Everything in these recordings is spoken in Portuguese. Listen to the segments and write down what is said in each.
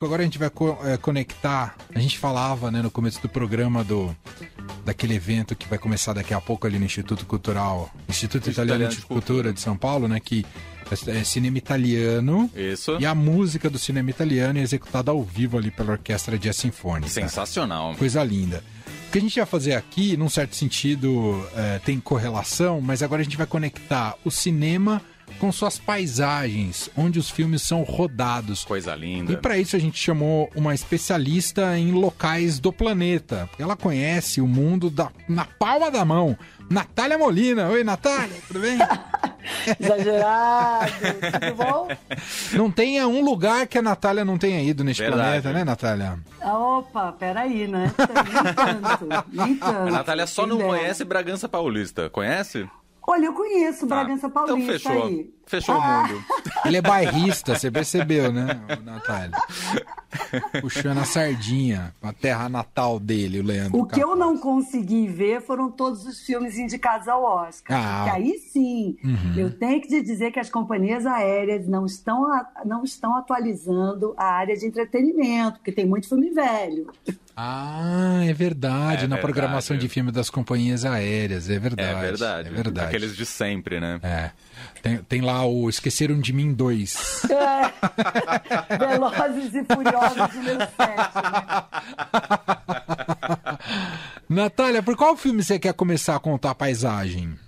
Agora a gente vai co é, conectar. A gente falava né, no começo do programa do daquele evento que vai começar daqui a pouco ali no Instituto Cultural, Instituto Italiano, Italiano de, Cultura, de São Paulo, né? Que é, é cinema italiano. Isso. E a música do cinema italiano é executada ao vivo ali pela Orquestra Jazz Sinfônica. Sensacional. Coisa linda. O que a gente vai fazer aqui, num certo sentido, é, tem correlação, mas agora a gente vai conectar o cinema com suas paisagens, onde os filmes são rodados. Coisa linda. E para isso a gente chamou uma especialista em locais do planeta, porque ela conhece o mundo da, na palma da mão. Natália Molina. Oi, Natália, tudo bem? Exagerado, tudo bom? Não tenha um lugar que a Natália não tenha ido neste Verdade. planeta, né, Natália? Opa, peraí, né? Nem tanto, nem tanto. A Natália só não conhece Bragança Paulista, conhece? Olha, eu conheço tá. Bragança Paulista então fechou. aí. Fechou ah. o mundo. Ele é bairrista, você percebeu, né, Natália? Puxando a sardinha, a terra natal dele, o Leandro. O que eu não consegui ver foram todos os filmes indicados ao Oscar. Ah. Que aí sim, uhum. eu tenho que te dizer que as companhias aéreas não estão, não estão atualizando a área de entretenimento, porque tem muito filme velho. Ah, é verdade. É na verdade. programação de filme das companhias aéreas, é verdade. É verdade. É verdade. Aqueles de sempre, né? É. Tem, tem lá o Esqueceram de Mim 2. É. Velozes e Furiosos número 7. Né? Natália, por qual filme você quer começar a contar a paisagem?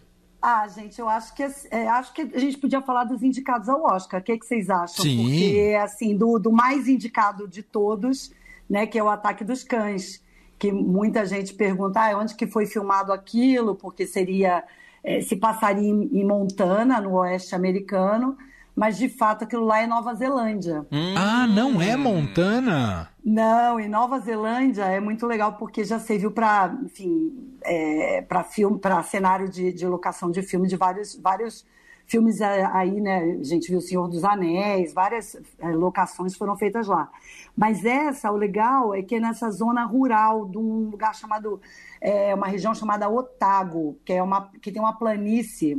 Ah, gente, eu acho que é, acho que a gente podia falar dos indicados ao Oscar. O que, é que vocês acham? Sim. Porque, assim, do, do mais indicado de todos, né, que é o Ataque dos Cães, que muita gente pergunta ah, onde que foi filmado aquilo, porque seria é, se passaria em, em, Montana, no oeste americano, mas de fato aquilo lá é Nova Zelândia. Hum. Ah, não é Montana? Não, em Nova Zelândia é muito legal porque já serviu para, enfim, é, para filme, para cenário de, de locação de filme de vários, vários filmes aí, né? A gente viu O Senhor dos Anéis, várias é, locações foram feitas lá. Mas essa, o legal é que é nessa zona rural de um lugar chamado, é, uma região chamada Otago, que é uma que tem uma planície,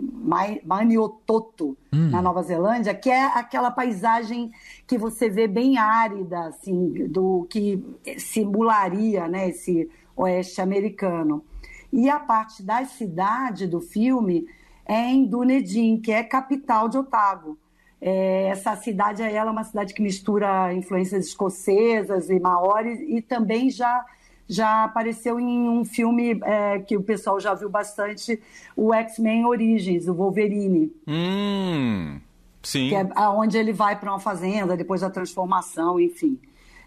Maniototo, hum. na Nova Zelândia, que é aquela paisagem que você vê bem árida, assim, do que simularia, né, esse oeste americano. E a parte da cidade do filme é em Dunedin, que é capital de Otago. É, essa cidade ela é uma cidade que mistura influências escocesas e maores e também já já apareceu em um filme é, que o pessoal já viu bastante, o X-Men Origins, o Wolverine. Hum, sim. Que é onde ele vai para uma fazenda depois da transformação, enfim.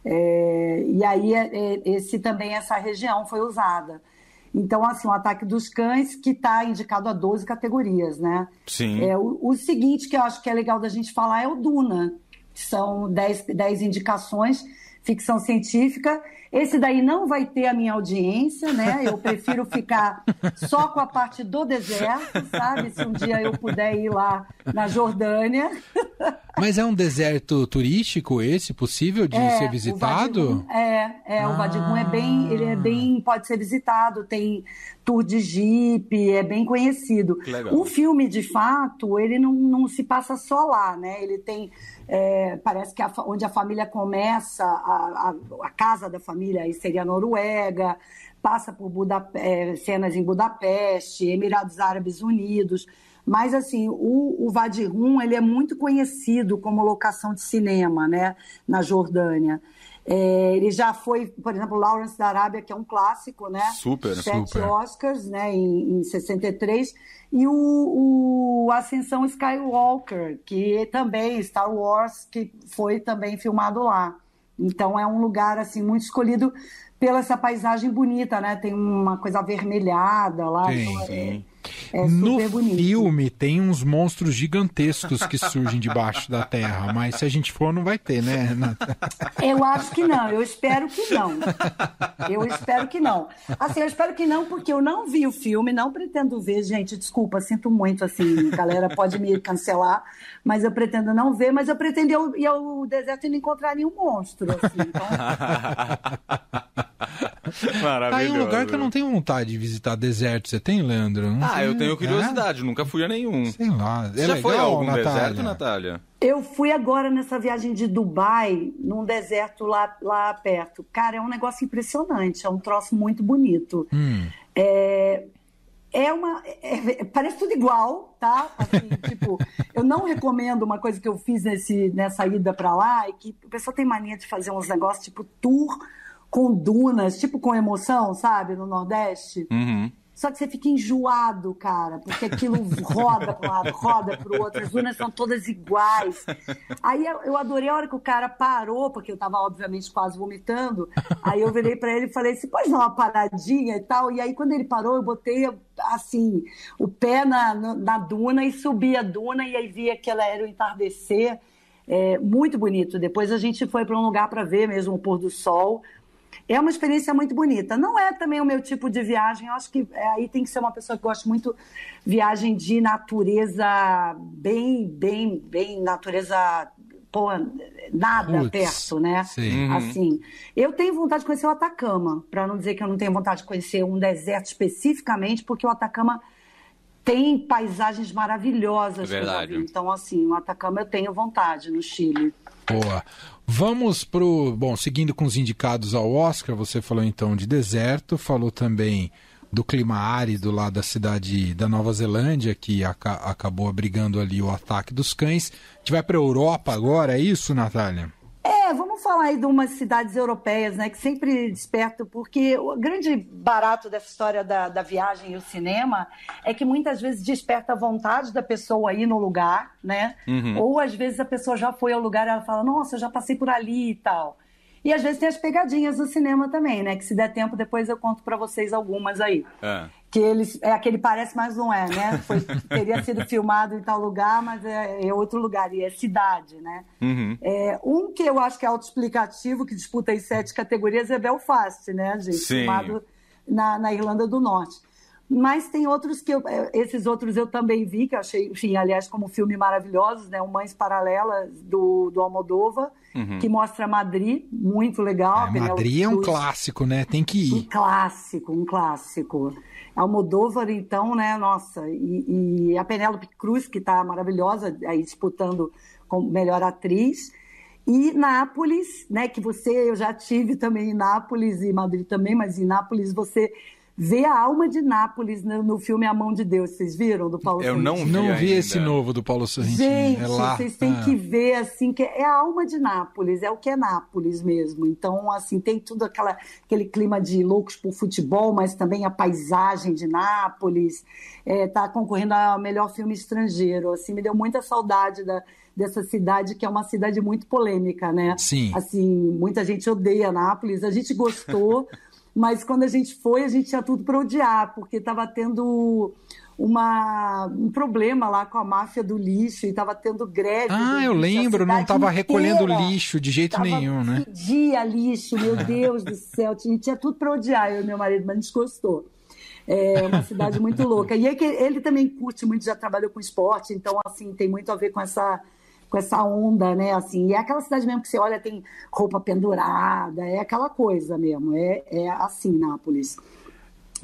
É, e aí é, é, esse também essa região foi usada. Então, assim, o ataque dos cães, que está indicado a 12 categorias, né? Sim. É, o, o, seguinte que eu acho que é legal da gente falar é o Duna, que são 10, 10 indicações, ficção científica, esse daí não vai ter a minha audiência, né? Eu prefiro ficar só com a parte do deserto, sabe? Se um dia eu puder ir lá na Jordânia. Mas é um deserto turístico esse, possível de é, ser visitado? O é, é, ah. o Vadigun é bem, ele é bem, pode ser visitado, tem tour de jeep, é bem conhecido. Legal. O filme, de fato, ele não, não se passa só lá, né? Ele tem é, parece que a, onde a família começa, a, a, a, casa da família aí seria a Noruega, passa por Buda, é, cenas em Budapeste, Emirados Árabes Unidos. Mas, assim, o, o Vadirum, ele é muito conhecido como locação de cinema, né, na Jordânia. É, ele já foi, por exemplo, Lawrence da Arábia, que é um clássico, né? Super, Sete super. Oscars, né, em, em 63. E o, o Ascensão Skywalker, que também, Star Wars, que foi também filmado lá. Então é um lugar assim muito escolhido pela essa paisagem bonita, né? Tem uma coisa avermelhada lá. Sim, então, é, sim. É no bonito. filme tem uns monstros gigantescos que surgem debaixo da terra, mas se a gente for, não vai ter, né, Renata? Eu acho que não, eu espero que não. Eu espero que não. Assim, eu espero que não, porque eu não vi o filme, não pretendo ver, gente, desculpa, sinto muito, assim, galera pode me cancelar, mas eu pretendo não ver, mas eu pretendo ir ao deserto e não encontrar nenhum monstro, assim, então... Maravilhoso. Tá aí um lugar que eu não tenho vontade de visitar deserto. Você tem, Leandro? Não ah, eu tenho curiosidade, é? nunca fui a nenhum. Sei lá. Você é já legal, foi a algum Natália? deserto, Natália? Eu fui agora nessa viagem de Dubai, num deserto lá, lá perto. Cara, é um negócio impressionante, é um troço muito bonito. Hum. É, é uma. É, é, parece tudo igual, tá? Assim, tipo, eu não recomendo uma coisa que eu fiz nesse, nessa ida para lá, é que o pessoal tem mania de fazer uns negócios tipo tour com dunas, tipo com emoção, sabe? No Nordeste. Uhum. Só que você fica enjoado, cara, porque aquilo roda para um lado, roda para o outro, as dunas são todas iguais. Aí eu adorei a hora que o cara parou, porque eu estava obviamente quase vomitando. Aí eu virei para ele e falei assim: pode dar uma paradinha e tal. E aí quando ele parou, eu botei assim o pé na, na duna e subi a duna e aí via que ela era o entardecer. É, muito bonito. Depois a gente foi para um lugar para ver mesmo o pôr do sol. É uma experiência muito bonita. Não é também o meu tipo de viagem. Eu acho que é, aí tem que ser uma pessoa que gosta muito viagem de natureza bem, bem, bem natureza pô, nada Puts, perto, né? Sim. Uhum. Assim, eu tenho vontade de conhecer o Atacama, para não dizer que eu não tenho vontade de conhecer um deserto especificamente, porque o Atacama tem paisagens maravilhosas. É verdade. Então, assim, o Atacama eu tenho vontade no Chile. Boa. Vamos pro. Bom, seguindo com os indicados ao Oscar, você falou então de deserto, falou também do clima árido lá da cidade da Nova Zelândia, que aca acabou abrigando ali o ataque dos cães. A gente vai para a Europa agora, é isso, Natália? Vamos falar aí de umas cidades europeias, né, que sempre despertam, porque o grande barato dessa história da, da viagem e o cinema é que muitas vezes desperta a vontade da pessoa ir no lugar, né? Uhum. Ou às vezes a pessoa já foi ao lugar e ela fala, nossa, eu já passei por ali e tal. E às vezes tem as pegadinhas do cinema também, né? Que se der tempo, depois eu conto para vocês algumas aí. É. Que eles, é aquele parece, mas não é, né? Foi, teria sido filmado em tal lugar, mas é, é outro lugar, e é cidade, né? Uhum. É, um que eu acho que é autoexplicativo, que disputa em sete categorias, é Belfast, né, gente? Sim. Filmado na, na Irlanda do Norte. Mas tem outros que eu, é, esses outros eu também vi, que eu achei, enfim, aliás, como filme maravilhosos, né? O Mães Paralelas do, do Almodova, uhum. que mostra Madrid, muito legal. É, Madrid é um clássico, né? Tem que ir. Um clássico, um clássico. Almodóvar, então, né? Nossa, e, e a Penélope Cruz, que está maravilhosa, aí disputando como melhor atriz. E Nápoles, né? Que você, eu já tive também em Nápoles e Madrid também, mas em Nápoles você ver a alma de Nápoles no, no, filme A Mão de Deus. Vocês viram do Paulo Eu não vi, não vi esse novo do Paulo Sorrentino. Gente, é lá. vocês têm ah. que ver assim que é a alma de Nápoles, é o que é Nápoles mesmo. Então, assim, tem tudo aquela, aquele clima de loucos por futebol, mas também a paisagem de Nápoles. É, tá concorrendo a melhor filme estrangeiro. Assim, me deu muita saudade da dessa cidade que é uma cidade muito polêmica, né? Sim. Assim, muita gente odeia Nápoles, a gente gostou, Mas quando a gente foi, a gente tinha tudo para odiar, porque estava tendo uma, um problema lá com a máfia do lixo e estava tendo greve. Ah, eu lembro, não estava recolhendo lixo de jeito tava, nenhum, né? Dia lixo, meu Deus do céu, a gente tinha tudo para odiar, eu e meu marido, mas desgostou. É uma cidade muito louca. E é que ele também curte muito, já trabalhou com esporte, então, assim, tem muito a ver com essa com essa onda, né? Assim, e é aquela cidade mesmo que você olha, tem roupa pendurada, é aquela coisa mesmo, é, é assim Nápoles.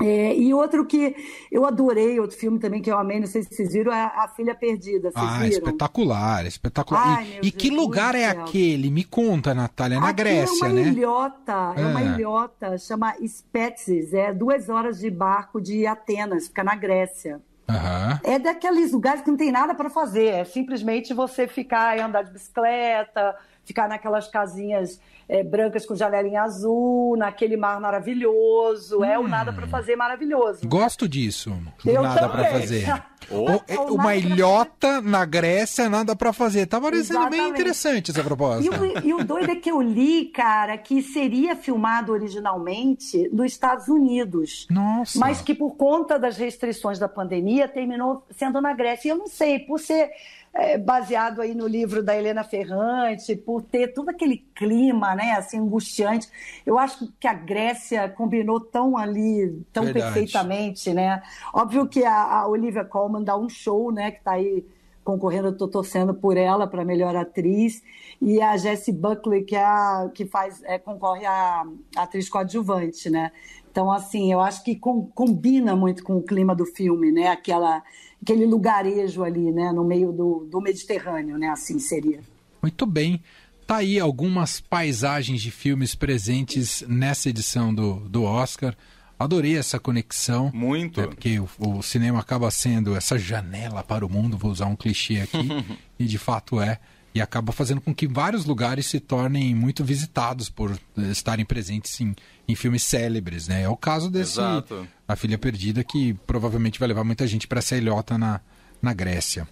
É, e outro que eu adorei, outro filme também que eu amei, não sei se vocês viram, é A Filha Perdida. Vocês ah, viram? espetacular, espetacular. Ai, e, e que lugar é aquele? Me conta, Natália, é na Aqui Grécia, né? É uma né? ilhota, é. é uma ilhota, chama Spetses, é duas horas de barco de Atenas, fica na Grécia. Uhum. É daqueles lugares que não tem nada para fazer, é simplesmente você ficar e andar de bicicleta, ficar naquelas casinhas é, brancas com janelinha azul, naquele mar maravilhoso. Hum. É o nada para fazer maravilhoso. Gosto disso. Eu nada para fazer. Oh. Uma ilhota na Grécia, nada para fazer. Tá parecendo Exatamente. bem interessante essa proposta. E o, e o doido é que eu li, cara, que seria filmado originalmente nos Estados Unidos. Nossa. Mas que por conta das restrições da pandemia terminou sendo na Grécia. E eu não sei, por ser é, baseado aí no livro da Helena Ferrante, por ter todo aquele clima, né, assim, angustiante. Eu acho que a Grécia combinou tão ali, tão Verdade. perfeitamente, né? Óbvio que a, a Olivia Colman dá um show, né, que está aí concorrendo, eu estou torcendo por ela para melhor atriz. E a Jessie Buckley, que, é a, que faz, é, concorre a, a atriz coadjuvante, né? Então, assim, eu acho que com, combina muito com o clima do filme, né? Aquela, aquele lugarejo ali, né? No meio do, do Mediterrâneo, né? Assim seria. Muito bem. Tá aí algumas paisagens de filmes presentes nessa edição do, do Oscar. Adorei essa conexão. Muito. Né, porque o, o, cinema acaba sendo essa janela para o mundo, vou usar um clichê aqui, e de fato é. E acaba fazendo com que vários lugares se tornem muito visitados por estarem presentes em, em filmes célebres, né? É o caso desse Exato. A Filha Perdida, que provavelmente vai levar muita gente para essa ilhota na, na Grécia.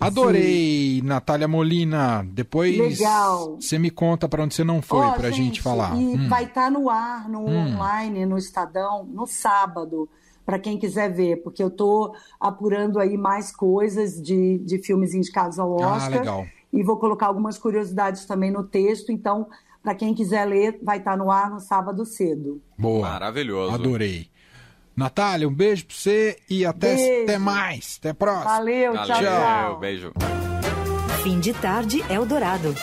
Adorei, Sim. Natália Molina. Depois você me conta para onde você não foi oh, para a gente, gente, falar. E hum. vai estar tá no ar, no hum. online, no Estadão, no sábado, para quem quiser ver, porque eu estou apurando aí mais coisas de, de filmes indicados ao ah, Oscar. Ah, legal. E vou colocar algumas curiosidades também no texto, então, para quem quiser ler, vai estar tá no ar no sábado cedo. Boa. Maravilhoso. Adorei. Natália, um beijo pra você e até, até mais. Até a próxima. Valeu, Valeu tchau, tchau. Beijo. Fim de tarde, Eldorado.